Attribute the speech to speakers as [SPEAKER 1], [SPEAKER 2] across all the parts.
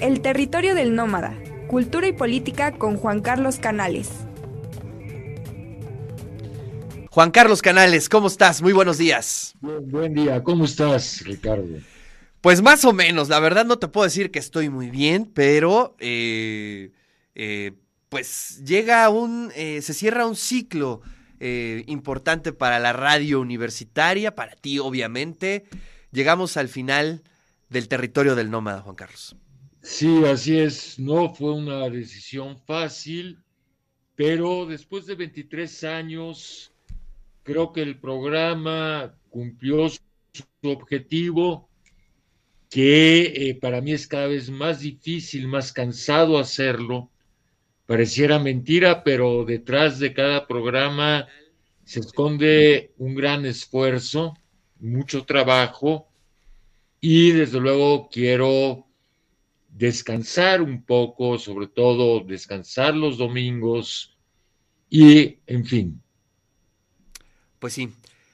[SPEAKER 1] El territorio del nómada, cultura y política con Juan Carlos Canales.
[SPEAKER 2] Juan Carlos Canales, ¿cómo estás? Muy buenos días.
[SPEAKER 3] Buen, día, ¿cómo estás, Ricardo?
[SPEAKER 2] Pues más o menos, la verdad no te puedo decir que estoy muy bien, pero eh, eh, pues llega un, eh, se cierra un ciclo importante para la radio universitaria, para ti obviamente. Llegamos al final del territorio del nómada, Juan Carlos.
[SPEAKER 3] Sí, así es. No fue una decisión fácil, pero después de 23 años, creo que el programa cumplió su objetivo, que eh, para mí es cada vez más difícil, más cansado hacerlo. Pareciera mentira, pero detrás de cada programa se esconde un gran esfuerzo, mucho trabajo y desde luego quiero descansar un poco, sobre todo descansar los domingos y, en fin.
[SPEAKER 2] Pues sí.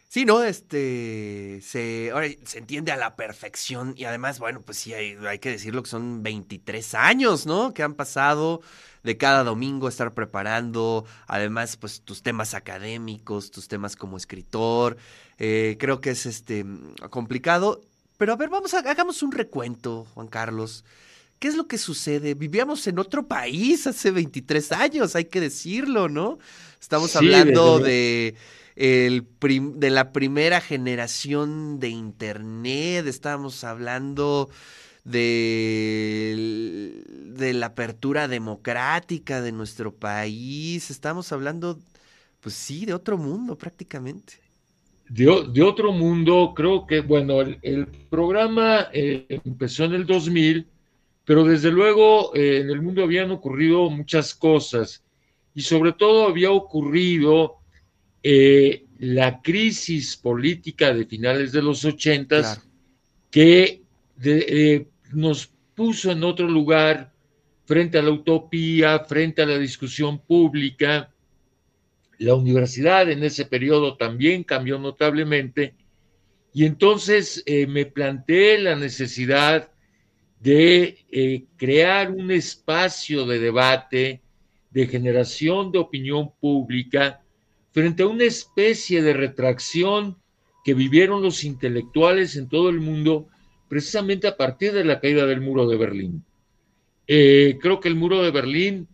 [SPEAKER 2] Sí, ¿no? Este, se, ahora se entiende a la perfección y además, bueno, pues sí, hay, hay, que decirlo que son 23 años, ¿no? Que han pasado de cada domingo estar preparando, además, pues tus temas académicos, tus temas como escritor. Eh, creo que es este complicado pero a ver, vamos a, hagamos un recuento, Juan Carlos. ¿Qué es lo que sucede? Vivíamos en otro país hace 23 años, hay que decirlo, ¿no? Estamos hablando de, el de la primera generación de Internet, estábamos hablando de, de la apertura democrática de nuestro país, estamos hablando, pues sí, de otro mundo prácticamente
[SPEAKER 3] de, otro mundo, creo que, bueno, el, programa eh, empezó en el 2000, pero desde luego eh, en el mundo habían ocurrido muchas cosas. Y sobre todo había ocurrido eh, la crisis política de finales de los ochentas que nos puso en otro lugar frente a la utopía, frente a la discusión pública, la universidad en ese periodo también cambió notablemente. Y entonces eh, me planteé la necesidad de eh, crear un espacio de debate, de generación de opinión pública frente a una especie de retracción que vivieron los intelectuales en todo el mundo precisamente a partir de la caída del muro de Berlín. Eh, creo que el muro de Berlín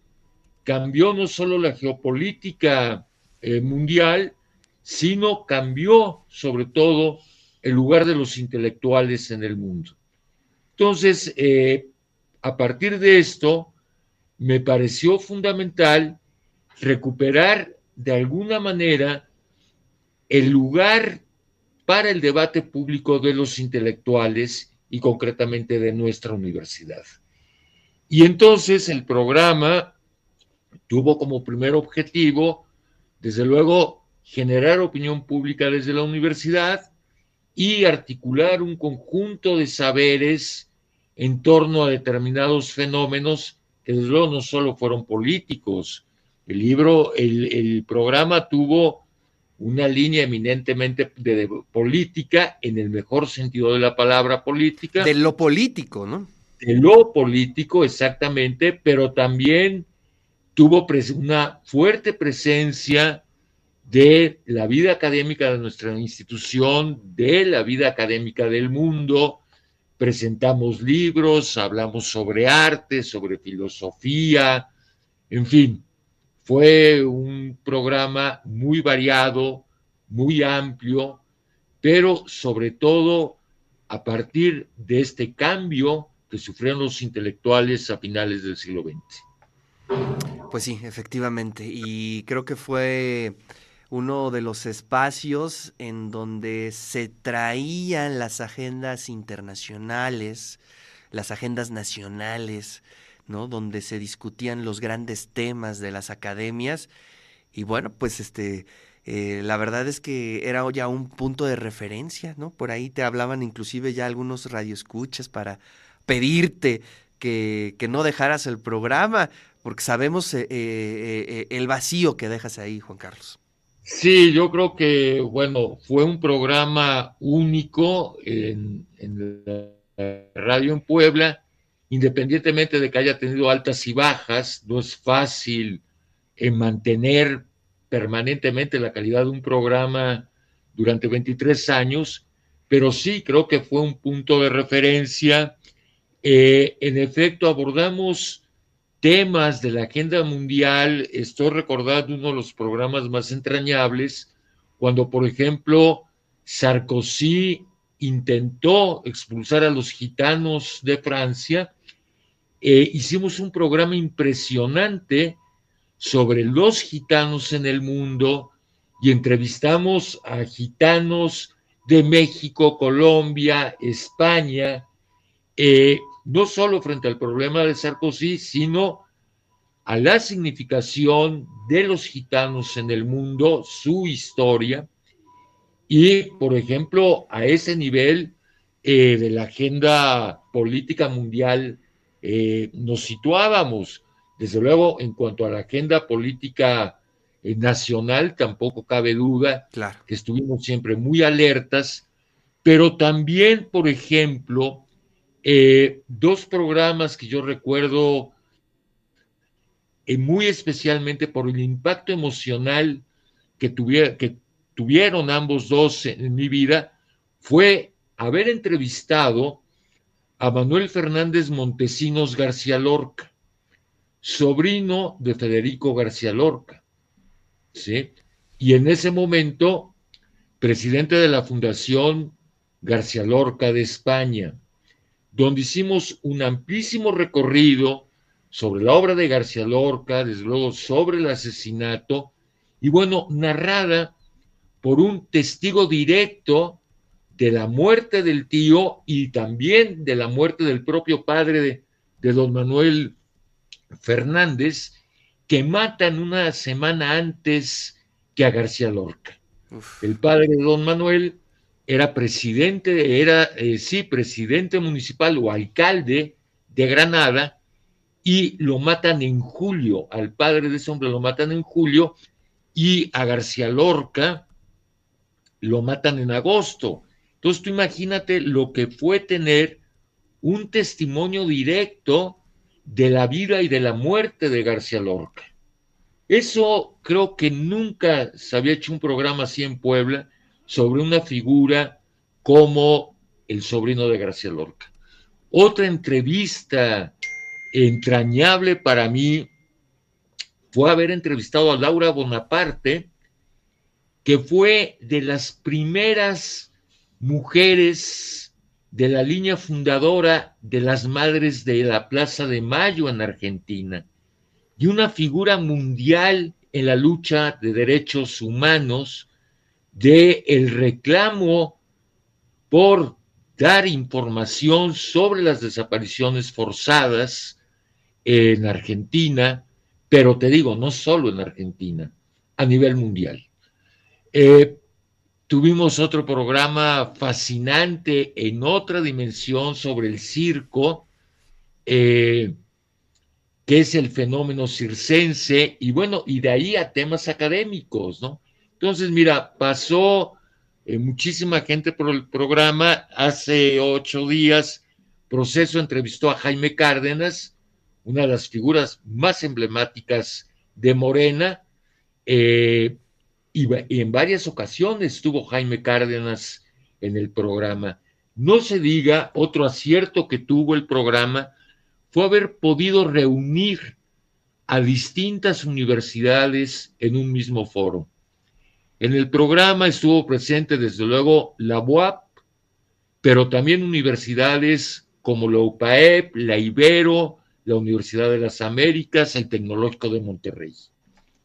[SPEAKER 3] cambió no solo la geopolítica eh, mundial, sino cambió sobre todo el lugar de los intelectuales en el mundo. Entonces, eh, a partir de esto, me pareció fundamental recuperar de alguna manera el lugar para el debate público de los intelectuales y concretamente de nuestra universidad. Y entonces el programa tuvo como primer objetivo desde luego, generar opinión pública desde la universidad y articular un conjunto de saberes en torno a determinados fenómenos que desde luego no solo fueron políticos. El libro, el, programa tuvo una línea eminentemente de, política, en el mejor sentido de la palabra política.
[SPEAKER 2] De lo político, ¿no?
[SPEAKER 3] De lo político, exactamente, pero también tuvo una fuerte presencia de la vida académica de nuestra institución, de la vida académica del mundo. Presentamos libros, hablamos sobre arte, sobre filosofía, en fin, fue un programa muy variado, muy amplio, pero sobre todo a partir de este cambio que sufrieron los intelectuales a finales del siglo XX.
[SPEAKER 2] Pues sí, efectivamente. Y creo que fue uno de los espacios en donde se traían las agendas internacionales, las agendas nacionales, ¿no? Donde se discutían los grandes temas de las academias. Y bueno, pues este, eh, la verdad es que era ya un punto de referencia, ¿no? Por ahí te hablaban inclusive ya algunos radioescuchas para pedirte que, que no dejaras el programa, porque sabemos eh, eh, el vacío que dejas ahí, Juan Carlos.
[SPEAKER 3] Sí, yo creo que, bueno, fue un programa único en, la radio en Puebla independientemente de que haya tenido altas y bajas, no es fácil eh, mantener permanentemente la calidad de un programa durante 23 años, pero sí creo que fue un punto de referencia. Eh, en efecto, abordamos temas de la agenda mundial. Estoy recordando uno de los programas más entrañables, cuando, por ejemplo, Sarkozy intentó expulsar a los gitanos de Francia. Eh, hicimos un programa impresionante sobre los gitanos en el mundo y entrevistamos a gitanos de México, Colombia, España, eh, no solo frente al problema de Sarkozy, sino a la significación de los gitanos en el mundo, su historia, y, por ejemplo, a ese nivel eh, de la agenda política mundial eh, nos situábamos. Desde luego, en cuanto a la agenda política eh, nacional, tampoco cabe duda que estuvimos siempre muy alertas, pero también, por ejemplo, eh, dos programas que yo recuerdo eh, muy especialmente por el impacto emocional que, tuvieron ambos dos en mi vida, fue haber entrevistado a Manuel Fernández Montesinos García Lorca, sobrino de Federico García Lorca. ¿sí? Y en ese momento, presidente de la Fundación García Lorca de España, donde hicimos un amplísimo recorrido sobre la obra de García Lorca, desde luego sobre el asesinato, y bueno, narrada por un testigo directo de la muerte del tío y también de la muerte del propio padre de, de don Manuel Fernández, que matan una semana antes que a García Lorca. El padre de don Manuel era presidente, era, eh, sí, presidente municipal o alcalde de Granada y lo matan en julio, al padre de ese hombre lo matan en julio y a García Lorca lo matan en agosto. Entonces tú imagínate lo que fue tener un testimonio directo de la vida y de la muerte de García Lorca. Eso creo que nunca se había hecho un programa así en Puebla sobre una figura como el sobrino de García Lorca. Otra entrevista entrañable para mí fue haber entrevistado a Laura Bonaparte, que fue de las primeras mujeres de la línea fundadora de las Madres de la Plaza de Mayo en Argentina y una figura mundial en la lucha de derechos humanos, de el reclamo por dar información sobre las desapariciones forzadas en Argentina, pero te digo, no solo en Argentina, a nivel mundial. Eh, Tuvimos otro programa fascinante en otra dimensión sobre el circo, eh, que es el fenómeno circense, y bueno, y de ahí a temas académicos, ¿no? Entonces, mira, pasó eh, muchísima gente por el programa. Hace ocho días, Proceso entrevistó a Jaime Cárdenas, una de las figuras más emblemáticas de Morena, eh, y, en varias ocasiones estuvo Jaime Cárdenas en el programa. No se diga, otro acierto que tuvo el programa fue haber podido reunir a distintas universidades en un mismo foro. En el programa estuvo presente desde luego la UAP, pero también universidades como la UPAEP, la Ibero, la Universidad de las Américas, el Tecnológico de Monterrey.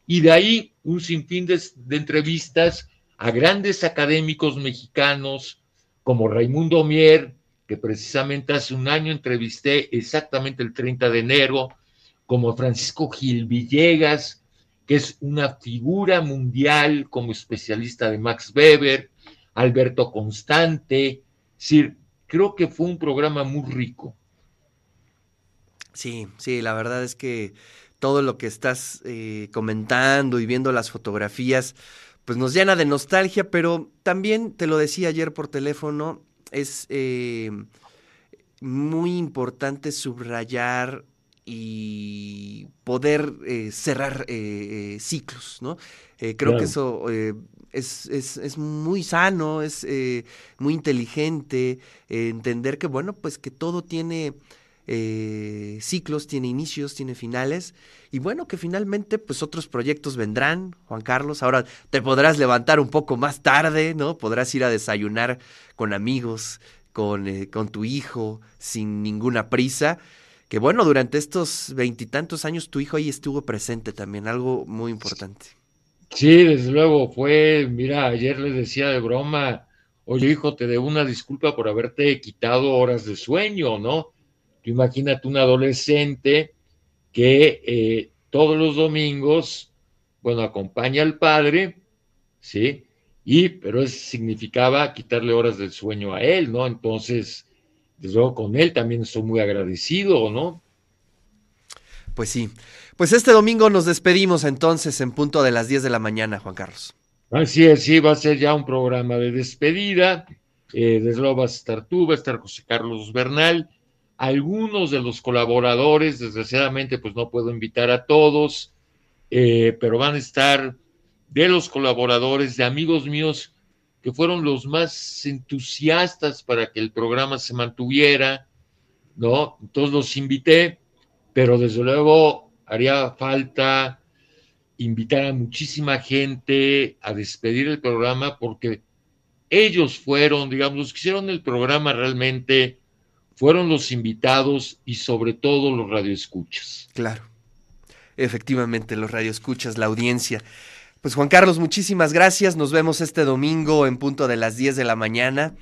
[SPEAKER 3] Y de ahí un sinfín de, entrevistas a grandes académicos mexicanos como Raimundo Mier, que precisamente hace un año entrevisté exactamente el 30 de enero, como Francisco Gil Villegas, que es una figura mundial como especialista de Max Weber, Alberto Constante, es creo que fue un programa muy rico.
[SPEAKER 2] Sí, sí, la verdad es que todo lo que estás eh, comentando y viendo las fotografías, pues nos llena de nostalgia, pero también te lo decía ayer por teléfono, es, eh, muy importante subrayar y poder eh, cerrar eh, eh, ciclos, ¿no? creo
[SPEAKER 3] Claro.
[SPEAKER 2] que eso es, es- es muy sano, es muy inteligente, entender que, bueno, pues que todo tiene eh, ciclos, tiene inicios, tiene finales, y bueno, que finalmente, pues otros proyectos vendrán, Juan Carlos, ahora te podrás levantar un poco más tarde, ¿no? Podrás ir a desayunar con amigos, con, eh, con tu hijo, sin ninguna prisa. Que bueno, durante estos veintitantos años tu hijo ahí estuvo presente también, algo muy importante.
[SPEAKER 3] Sí, desde luego fue, mira, ayer le decía de broma, oye hijo, te debo una disculpa por haberte quitado horas de sueño, ¿no? Tú imagínate un adolescente que eh, todos los domingos, bueno, acompaña al padre, ¿sí? Y, pero eso significaba quitarle horas del sueño a él, ¿no? Entonces, desde luego con él también estoy muy agradecido, ¿no?
[SPEAKER 2] Pues sí. Pues este domingo nos despedimos entonces en punto de las 10 de la mañana, Juan Carlos.
[SPEAKER 3] Así es, sí, va a ser ya un programa de despedida. Eh, desde luego vas a estar tú, va a estar José Carlos Bernal. Algunos de los colaboradores, desgraciadamente, pues no puedo invitar a todos, eh, pero van a estar de los colaboradores, de amigos míos que fueron los más entusiastas para que el programa se mantuviera, ¿no? Entonces los invité, pero desde luego haría falta invitar a muchísima gente a despedir el programa porque ellos fueron, digamos, los que hicieron el programa realmente fueron los invitados y sobre todo los radioescuchas.
[SPEAKER 2] Claro. Efectivamente, los radioescuchas, la audiencia. Pues Juan Carlos, muchísimas gracias. Nos vemos este domingo en punto de las 10 de la mañana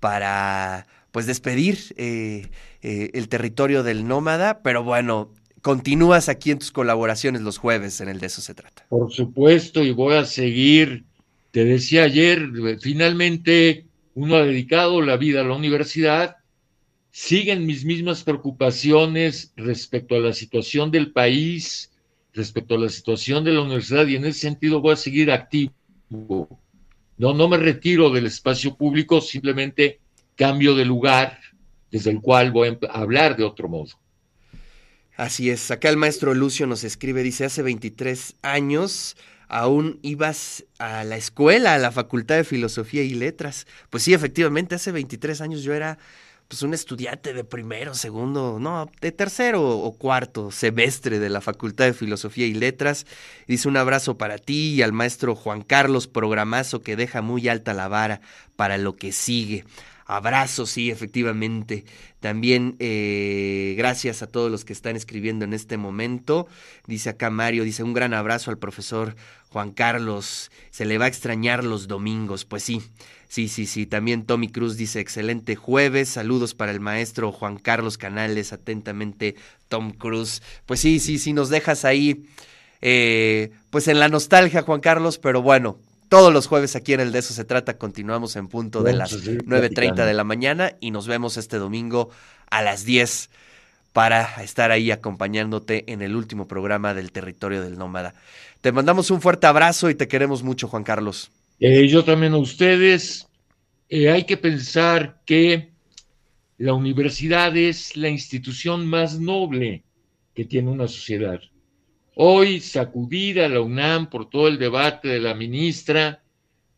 [SPEAKER 2] para pues despedir eh, eh, el territorio del nómada. Pero bueno, continúas aquí en tus colaboraciones los jueves, en el de eso se trata.
[SPEAKER 3] Por supuesto, y voy a seguir. Te decía ayer, finalmente uno ha dedicado la vida a la universidad. Siguen mis mismas preocupaciones respecto a la situación del país, respecto a la situación de la universidad, y en ese sentido voy a seguir activo. No, no me retiro del espacio público, simplemente cambio de lugar desde el cual voy a hablar de otro modo.
[SPEAKER 2] Así es, acá el maestro Lucio nos escribe, dice, hace 23 años aún ibas a la escuela, a la Facultad de Filosofía y Letras. Pues sí, efectivamente, hace 23 años yo era pues un estudiante de primero, segundo, no, de tercero o cuarto semestre de la Facultad de Filosofía y Letras. Dice un abrazo para ti y al maestro Juan Carlos Programazo que deja muy alta la vara para lo que sigue. Abrazo, sí, efectivamente. También eh, gracias a todos los que están escribiendo en este momento. Dice acá Mario, dice un gran abrazo al profesor Juan Carlos. Se le va a extrañar los domingos. Pues sí, sí, sí, sí. También Tommy Cruz dice excelente jueves. Saludos para el maestro Juan Carlos Canales. Atentamente, Tom Cruz. Pues sí, sí, sí, nos dejas ahí. Eh, pues en la nostalgia, Juan Carlos, pero bueno, todos los jueves aquí en el De Eso Se Trata continuamos en punto de las 9.30 de la mañana y nos vemos este domingo a las 10 para estar ahí acompañándote en el último programa del Territorio del Nómada. Te mandamos un fuerte abrazo y te queremos mucho, Juan Carlos.
[SPEAKER 3] Eh, yo también a ustedes. Eh, hay que pensar que la universidad es la institución más noble que tiene una sociedad. Hoy sacudida la UNAM por todo el debate de la ministra,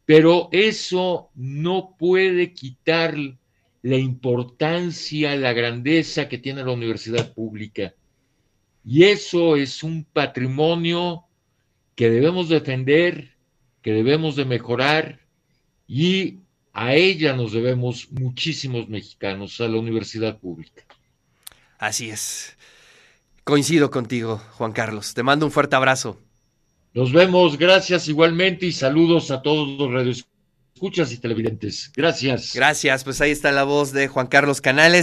[SPEAKER 3] pero eso no puede quitar la importancia, la grandeza que tiene la universidad pública. Y eso es un patrimonio que debemos defender, que debemos de mejorar y a ella nos debemos muchísimos mexicanos, a la universidad pública.
[SPEAKER 2] Así es. Coincido contigo, Juan Carlos. Te mando un fuerte abrazo.
[SPEAKER 3] Nos vemos, gracias igualmente y saludos a todos los radioescuchas y televidentes. Gracias.
[SPEAKER 2] Gracias, pues ahí está la voz de Juan Carlos Canales.